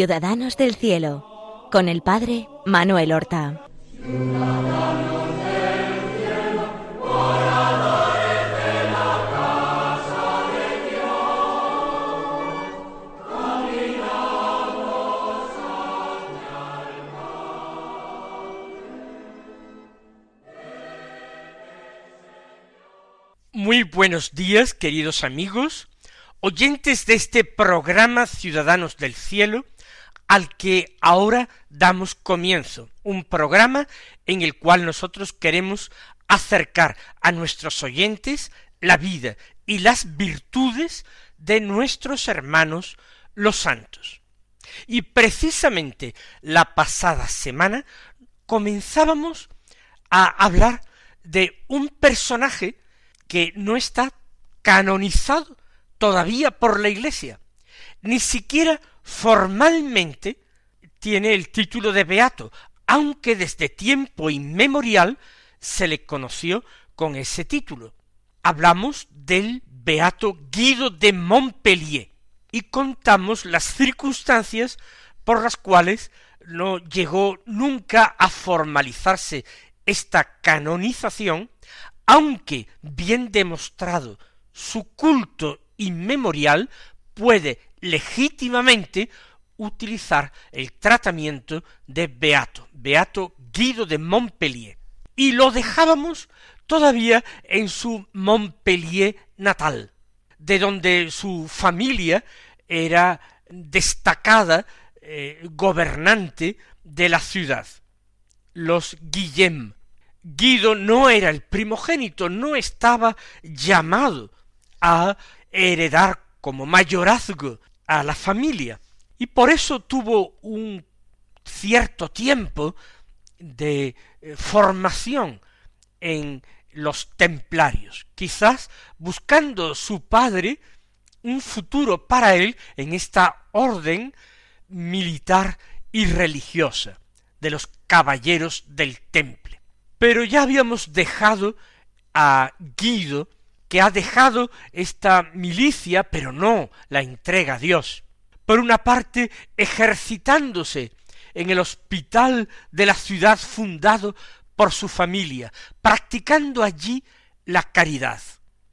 Ciudadanos del Cielo, con el Padre Manuel Horta. Muy buenos días, queridos amigos, oyentes de este programa Ciudadanos del Cielo, al que ahora damos comienzo, un programa en el cual nosotros queremos acercar a nuestros oyentes la vida y las virtudes de nuestros hermanos los santos. Y precisamente la pasada semana comenzábamos a hablar de un personaje que no está canonizado todavía por la Iglesia, ni siquiera formalmente tiene el título de beato, aunque desde tiempo inmemorial se le conoció con ese título. Hablamos del beato Guido de Montpellier y contamos las circunstancias por las cuales no llegó nunca a formalizarse esta canonización, aunque bien demostrado su culto inmemorial, puede legítimamente utilizar el tratamiento de beato, beato Guido de Montpellier. Y lo dejábamos todavía en su Montpellier natal, de donde su familia era destacada eh, gobernante de la ciudad, los Guillem, Guido no era el primogénito, no estaba llamado a heredar como mayorazgo a la familia, y por eso tuvo un cierto tiempo de eh, formación en los templarios, quizás buscando su padre un futuro para él en esta orden militar y religiosa de los caballeros del temple. Pero ya habíamos dejado a Guido, que ha dejado esta milicia, pero no la entrega a Dios. Por una parte, ejercitándose en el hospital de la ciudad fundado por su familia, practicando allí la caridad.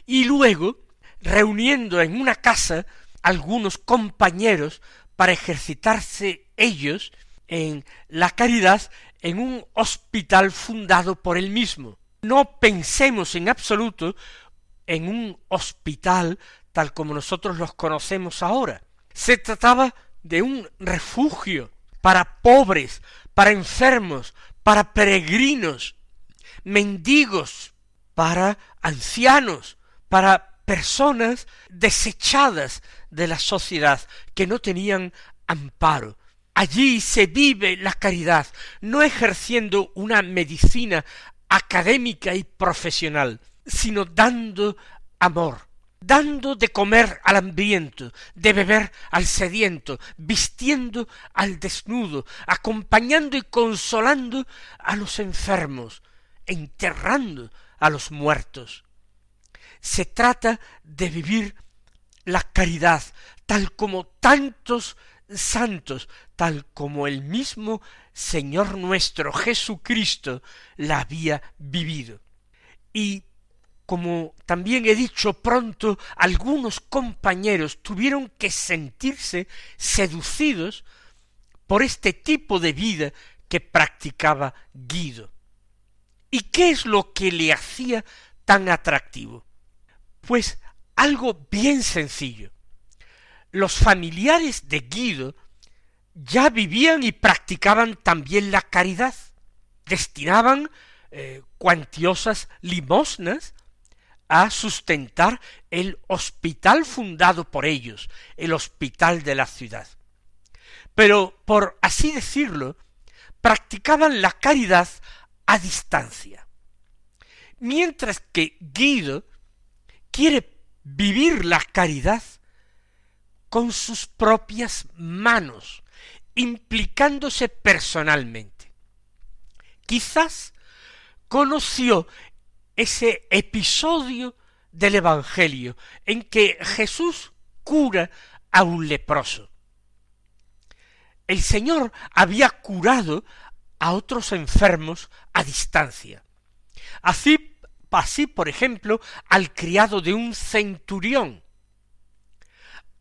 Y luego, reuniendo en una casa algunos compañeros para ejercitarse ellos en la caridad en un hospital fundado por él mismo. No pensemos en absoluto en un hospital tal como nosotros los conocemos ahora. Se trataba de un refugio para pobres, para enfermos, para peregrinos, mendigos, para ancianos, para personas desechadas de la sociedad que no tenían amparo, Allí se vive la caridad, no ejerciendo una medicina académica y profesional, sino dando amor, dando de comer al hambriento, de beber al sediento, vistiendo al desnudo, acompañando y consolando a los enfermos, enterrando a los muertos. Se trata de vivir la caridad tal como tantos santos, tal como el mismo Señor nuestro Jesucristo la había vivido. Y como también he dicho pronto, algunos compañeros tuvieron que sentirse seducidos por este tipo de vida que practicaba Guido. ¿Y qué es lo que le hacía tan atractivo? Pues algo bien sencillo los familiares de Guido ya vivían y practicaban también la caridad, destinaban eh, cuantiosas limosnas a sustentar el hospital fundado por ellos, el hospital de la ciudad. Pero, por así decirlo, practicaban la caridad a distancia. Mientras que Guido quiere vivir la caridad con sus propias manos, implicándose personalmente. Quizás conoció ese episodio del Evangelio en que Jesús cura a un leproso. el Señor había curado a otros enfermos a distancia. Así, así, por ejemplo, al criado de un centurión.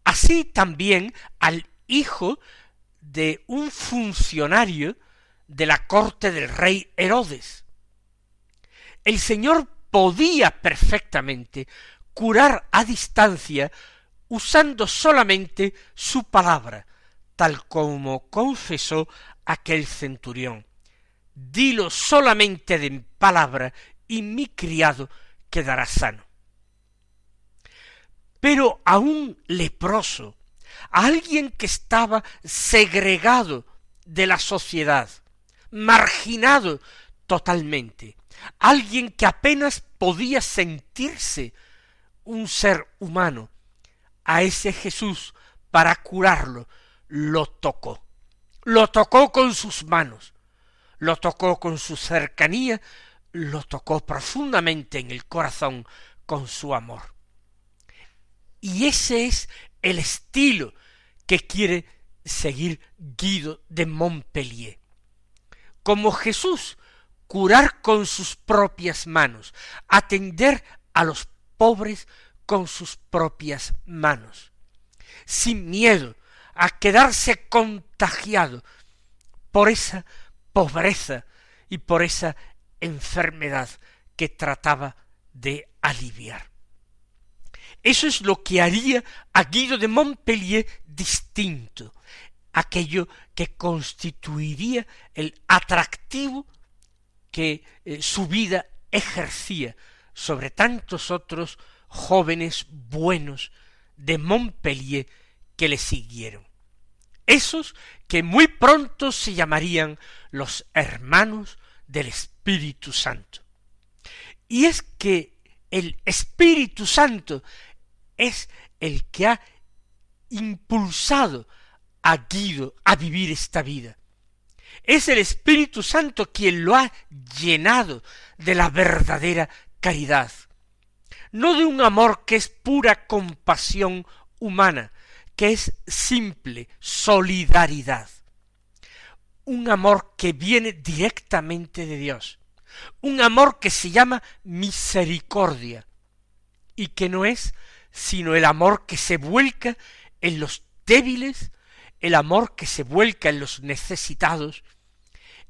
Así también al hijo de un funcionario de la corte del rey Herodes. El Señor podía perfectamente curar a distancia usando solamente su palabra, tal como confesó aquel centurión. Dilo solamente de palabra y mi criado quedará sano. Pero a un leproso, a alguien que estaba segregado de la sociedad, marginado totalmente, alguien que apenas podía sentirse un ser humano, a ese Jesús para curarlo, lo tocó. Lo tocó con sus manos, lo tocó con su cercanía, lo tocó profundamente en el corazón con su amor. Y ese es el estilo que quiere seguir Guido de Montpellier. Como Jesús, curar con sus propias manos, atender a los pobres con sus propias manos, sin miedo a quedarse contagiado por esa pobreza y por esa enfermedad que trataba de aliviar. Eso es lo que haría a Guido de Montpellier distinto, aquello que constituiría el atractivo que eh, su vida ejercía sobre tantos otros jóvenes buenos de Montpellier que le siguieron. Esos que muy pronto se llamarían los hermanos del Espíritu Santo. Y es que el Espíritu Santo es el que ha impulsado a Guido a vivir esta vida. Es el Espíritu Santo quien lo ha llenado de la verdadera caridad, no de un amor que es pura compasión humana, que es simple solidaridad, un amor que viene directamente de Dios, un amor que se llama misericordia. Y que no es sino el amor que se vuelca en los débiles, el amor que se vuelca en los necesitados,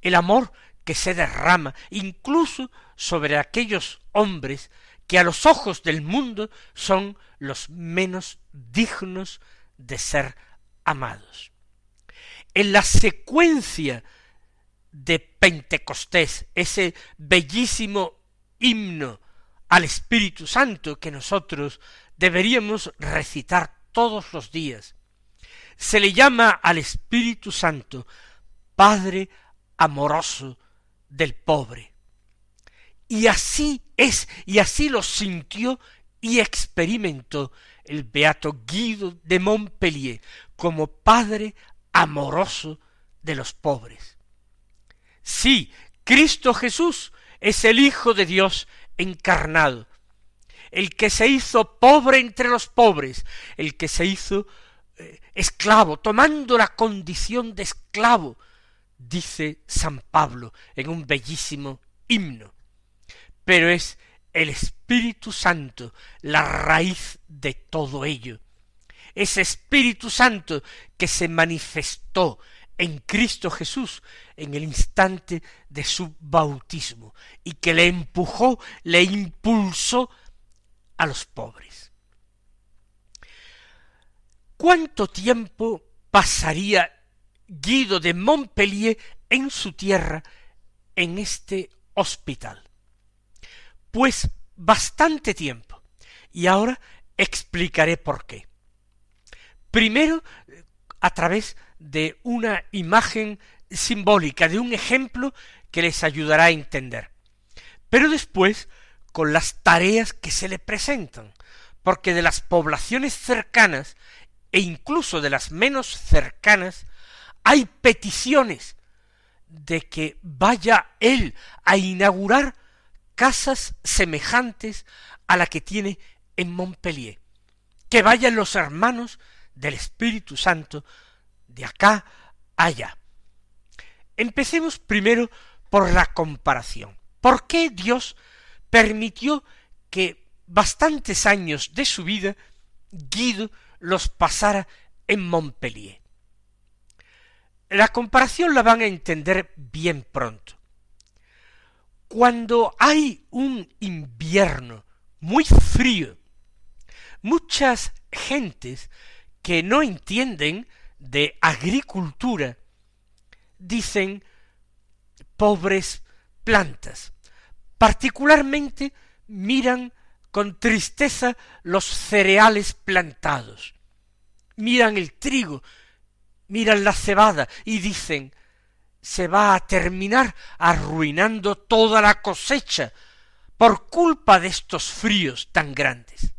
el amor que se derrama incluso sobre aquellos hombres que a los ojos del mundo son los menos dignos de ser amados. En la secuencia de Pentecostés, ese bellísimo himno al Espíritu Santo que nosotros deberíamos recitar todos los días. Se le llama al Espíritu Santo Padre amoroso del pobre. Y así es, y así lo sintió y experimentó el beato Guido de Montpellier como Padre amoroso de los pobres. Sí, Cristo Jesús es el Hijo de Dios encarnado, el que se hizo pobre entre los pobres, el que se hizo eh, esclavo, tomando la condición de esclavo, dice San Pablo en un bellísimo himno. Pero es el Espíritu Santo la raíz de todo ello. Ese Espíritu Santo que se manifestó en Cristo Jesús en el instante de su bautismo y que le empujó, le impulsó a los pobres. ¿Cuánto tiempo pasaría Guido de Montpellier en su tierra en este hospital? Pues bastante tiempo. Y ahora explicaré por qué. Primero, a través de una imagen simbólica, de un ejemplo que les ayudará a entender. Pero después con las tareas que se le presentan, porque de las poblaciones cercanas e incluso de las menos cercanas hay peticiones de que vaya él a inaugurar casas semejantes a la que tiene en Montpellier, que vayan los hermanos del Espíritu Santo de acá allá. Empecemos primero por la comparación. ¿Por qué Dios permitió que bastantes años de su vida Guido los pasara en Montpellier? La comparación la van a entender bien pronto. Cuando hay un invierno muy frío, muchas gentes que no entienden de agricultura dicen pobres plantas. Particularmente miran con tristeza los cereales plantados. Miran el trigo, miran la cebada y dicen se va a terminar arruinando toda la cosecha por culpa de estos fríos tan grandes.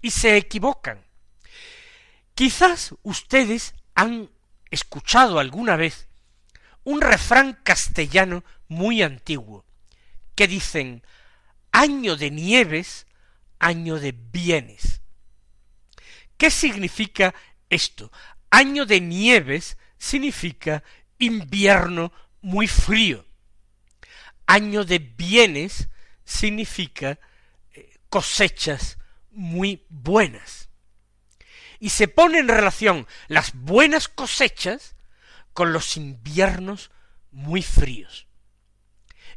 Y se equivocan. Quizás ustedes han escuchado alguna vez un refrán castellano muy antiguo, que dicen año de nieves, año de bienes. ¿Qué significa esto? Año de nieves significa invierno muy frío. Año de bienes significa eh, cosechas muy buenas. Y se pone en relación las buenas cosechas con los inviernos muy fríos.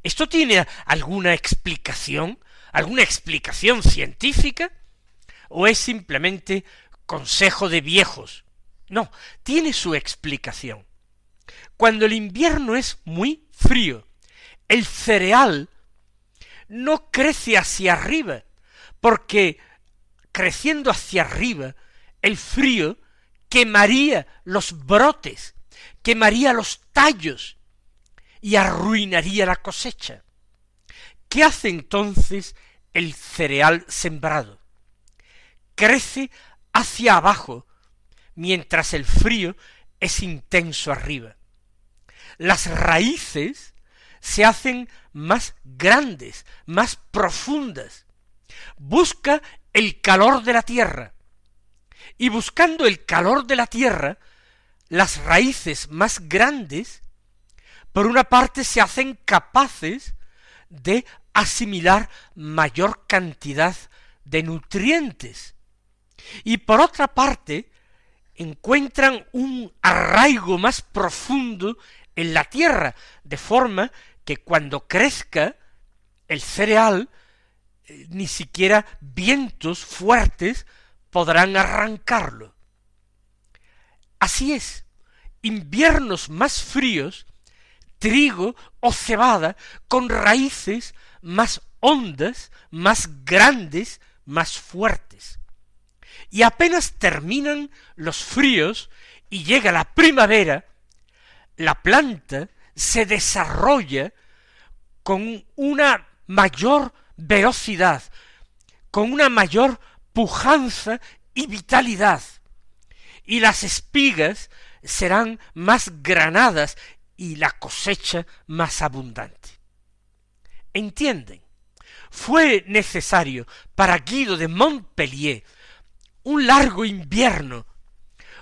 ¿Esto tiene alguna explicación? ¿Alguna explicación científica? ¿O es simplemente consejo de viejos? No, tiene su explicación. Cuando el invierno es muy frío, el cereal no crece hacia arriba, porque creciendo hacia arriba, el frío quemaría los brotes, quemaría los tallos y arruinaría la cosecha. ¿Qué hace entonces el cereal sembrado? Crece hacia abajo, mientras el frío es intenso arriba. Las raíces se hacen más grandes, más profundas. Busca el calor de la tierra. Y buscando el calor de la tierra, las raíces más grandes, por una parte se hacen capaces de asimilar mayor cantidad de nutrientes. Y por otra parte, encuentran un arraigo más profundo en la tierra, de forma que cuando crezca el cereal, eh, ni siquiera vientos fuertes podrán arrancarlo. Así es, inviernos más fríos, trigo o cebada con raíces más hondas, más grandes, más fuertes. Y apenas terminan los fríos y llega la primavera, la planta se desarrolla con una mayor velocidad, con una mayor pujanza y vitalidad, y las espigas serán más granadas y la cosecha más abundante. ¿Entienden? Fue necesario para Guido de Montpellier un largo invierno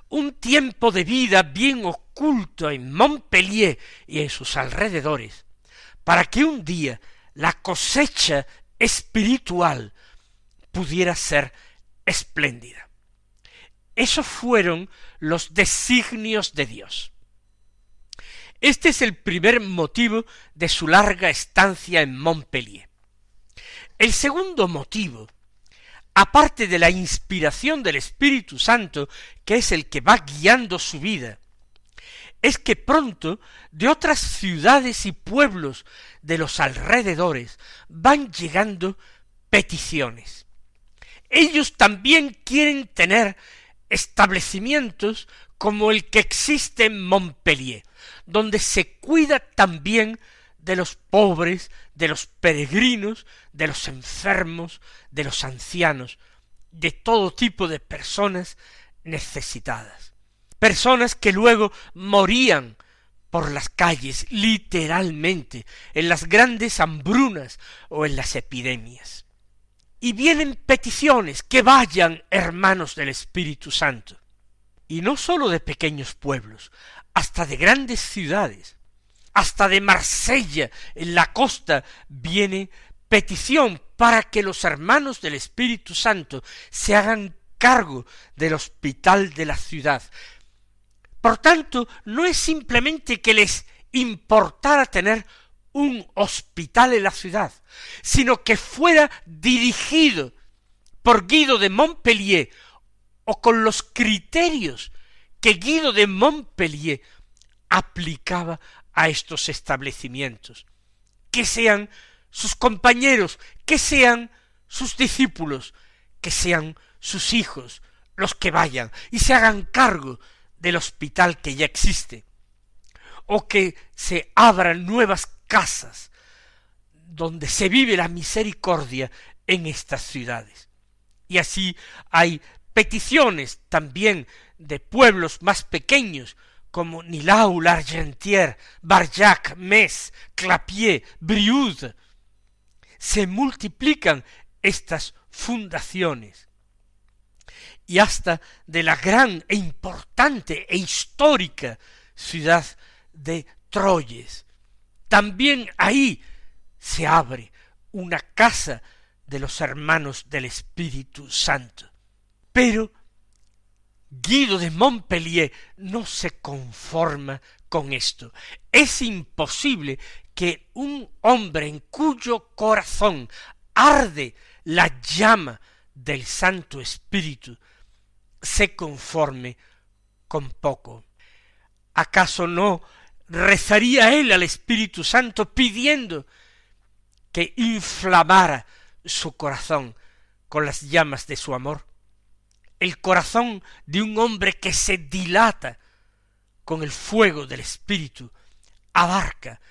un tiempo de vida bien oculto en Montpellier y en sus alrededores, para que un día la cosecha espiritual pudiera ser espléndida. Esos fueron los designios de Dios. Este es el primer motivo de su larga estancia en Montpellier. El segundo motivo aparte de la inspiración del Espíritu Santo, que es el que va guiando su vida, es que pronto de otras ciudades y pueblos de los alrededores van llegando peticiones. Ellos también quieren tener establecimientos como el que existe en Montpellier, donde se cuida también de los pobres, de los peregrinos, de los enfermos, de los ancianos, de todo tipo de personas necesitadas. Personas que luego morían por las calles, literalmente, en las grandes hambrunas o en las epidemias. Y vienen peticiones que vayan hermanos del Espíritu Santo. Y no sólo de pequeños pueblos, hasta de grandes ciudades, hasta de Marsella, en la costa, viene petición para que los hermanos del Espíritu Santo se hagan cargo del hospital de la ciudad. Por tanto, no es simplemente que les importara tener un hospital en la ciudad, sino que fuera dirigido por Guido de Montpellier o con los criterios que Guido de Montpellier aplicaba a estos establecimientos, que sean sus compañeros, que sean sus discípulos, que sean sus hijos los que vayan y se hagan cargo del hospital que ya existe, o que se abran nuevas casas donde se vive la misericordia en estas ciudades. Y así hay peticiones también de pueblos más pequeños como Nilau, l'Argentière, Barjac, Metz, Clapier, Brioude. Se multiplican estas fundaciones y hasta de la gran e importante e histórica ciudad de Troyes. También ahí se abre una casa de los hermanos del Espíritu Santo. Pero Guido de Montpellier no se conforma con esto. Es imposible que un hombre en cuyo corazón arde la llama del Santo Espíritu se conforme con poco. ¿Acaso no rezaría él al Espíritu Santo pidiendo que inflamara su corazón con las llamas de su amor? El corazón de un hombre que se dilata con el fuego del Espíritu abarca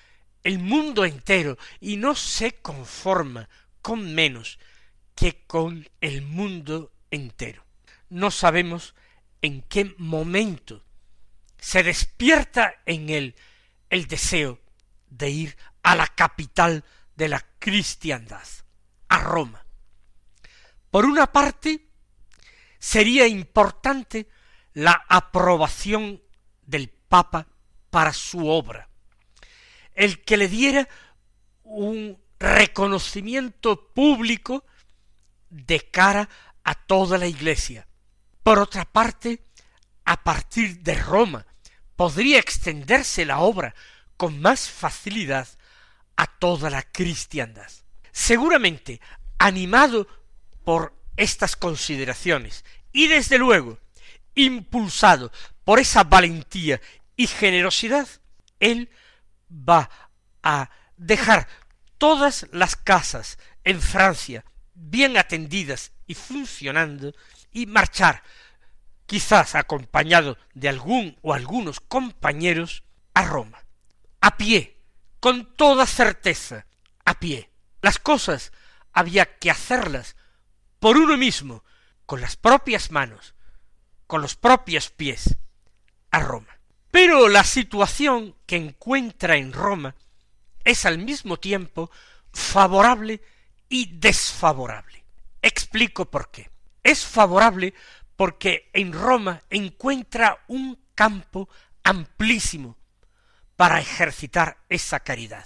el mundo entero y no se conforma con menos que con el mundo entero no sabemos en qué momento se despierta en él el deseo de ir a la capital de la cristiandad, a Roma. Por una parte, sería importante la aprobación del Papa para su obra, el que le diera un reconocimiento público de cara a toda la Iglesia, por otra parte, a partir de Roma podría extenderse la obra con más facilidad a toda la cristiandad. Seguramente, animado por estas consideraciones y desde luego impulsado por esa valentía y generosidad, él va a dejar todas las casas en Francia bien atendidas y funcionando y marchar, quizás acompañado de algún o algunos compañeros, a Roma, a pie, con toda certeza, a pie. Las cosas había que hacerlas por uno mismo, con las propias manos, con los propios pies, a Roma. Pero la situación que encuentra en Roma es al mismo tiempo favorable y desfavorable. Explico por qué es favorable porque en Roma encuentra un campo amplísimo para ejercitar esa caridad.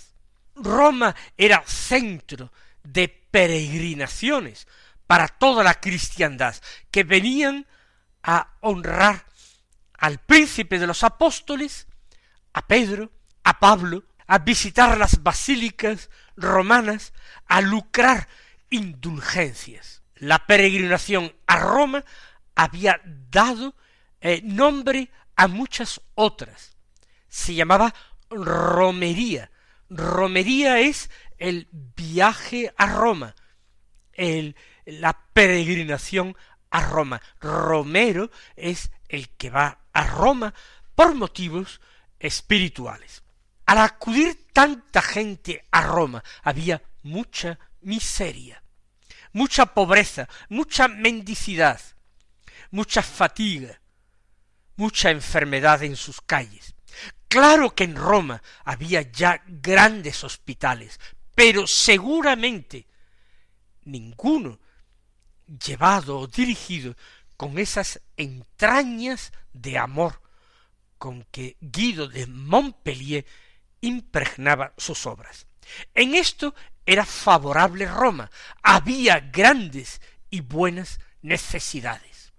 Roma era centro de peregrinaciones para toda la cristiandad que venían a honrar al príncipe de los apóstoles, a Pedro, a Pablo, a visitar las basílicas romanas, a lucrar indulgencias la peregrinación a Roma había dado eh, nombre a muchas otras. Se llamaba romería. Romería es el viaje a Roma, el, la peregrinación a Roma. Romero es el que va a Roma por motivos espirituales. Al acudir tanta gente a Roma había mucha miseria mucha pobreza, mucha mendicidad, mucha fatiga, mucha enfermedad en sus calles. Claro que en Roma había ya grandes hospitales, pero seguramente ninguno llevado o dirigido con esas entrañas de amor con que Guido de Montpellier impregnaba sus obras. En esto era favorable Roma, había grandes y buenas necesidades.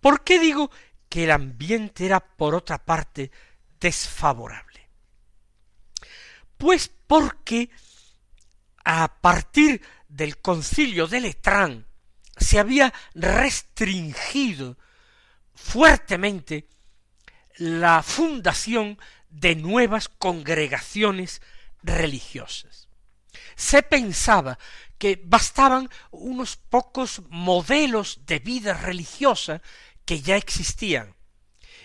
¿Por qué digo que el ambiente era por otra parte desfavorable? Pues porque a partir del concilio de Letrán se había restringido fuertemente la fundación de nuevas congregaciones religiosas. Se pensaba que bastaban unos pocos modelos de vida religiosa que ya existían,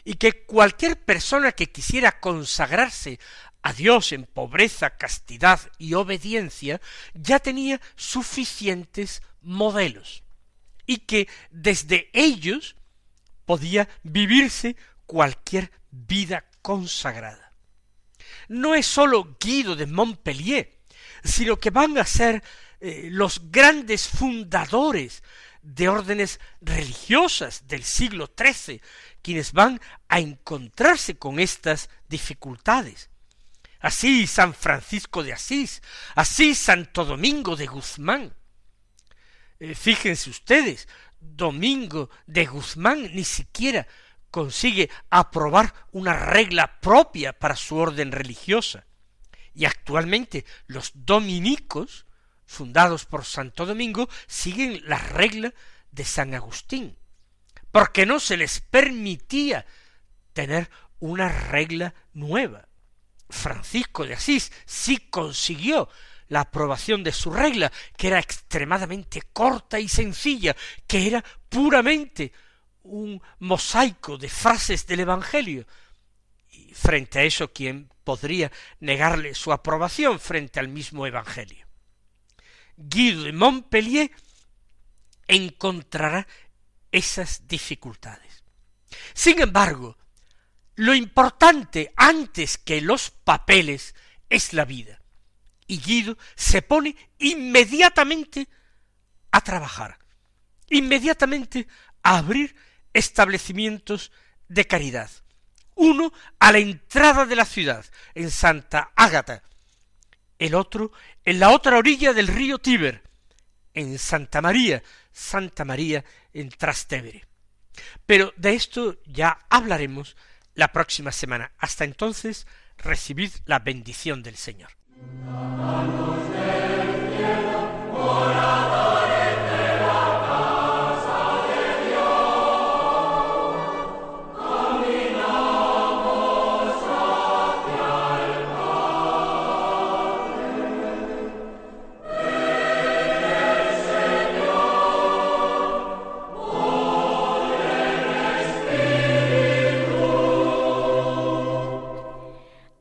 y que cualquier persona que quisiera consagrarse a Dios en pobreza, castidad y obediencia ya tenía suficientes modelos, y que desde ellos podía vivirse cualquier vida consagrada. No es sólo Guido de Montpellier, sino que van a ser eh, los grandes fundadores de órdenes religiosas del siglo XIII, quienes van a encontrarse con estas dificultades. Así San Francisco de Asís, así Santo Domingo de Guzmán. Eh, fíjense ustedes, Domingo de Guzmán ni siquiera consigue aprobar una regla propia para su orden religiosa. Y actualmente los dominicos, fundados por Santo Domingo, siguen la regla de San Agustín, porque no se les permitía tener una regla nueva. Francisco de Asís sí consiguió la aprobación de su regla, que era extremadamente corta y sencilla, que era puramente un mosaico de frases del Evangelio. Y frente a eso, ¿quién podría negarle su aprobación frente al mismo Evangelio? Guido de Montpellier encontrará esas dificultades. Sin embargo, lo importante antes que los papeles es la vida. Y Guido se pone inmediatamente a trabajar, inmediatamente a abrir establecimientos de caridad. Uno a la entrada de la ciudad, en Santa Ágata, el otro en la otra orilla del río Tíber, en Santa María, Santa María en Trastevere. Pero de esto ya hablaremos la próxima semana. Hasta entonces, recibid la bendición del Señor. Amen.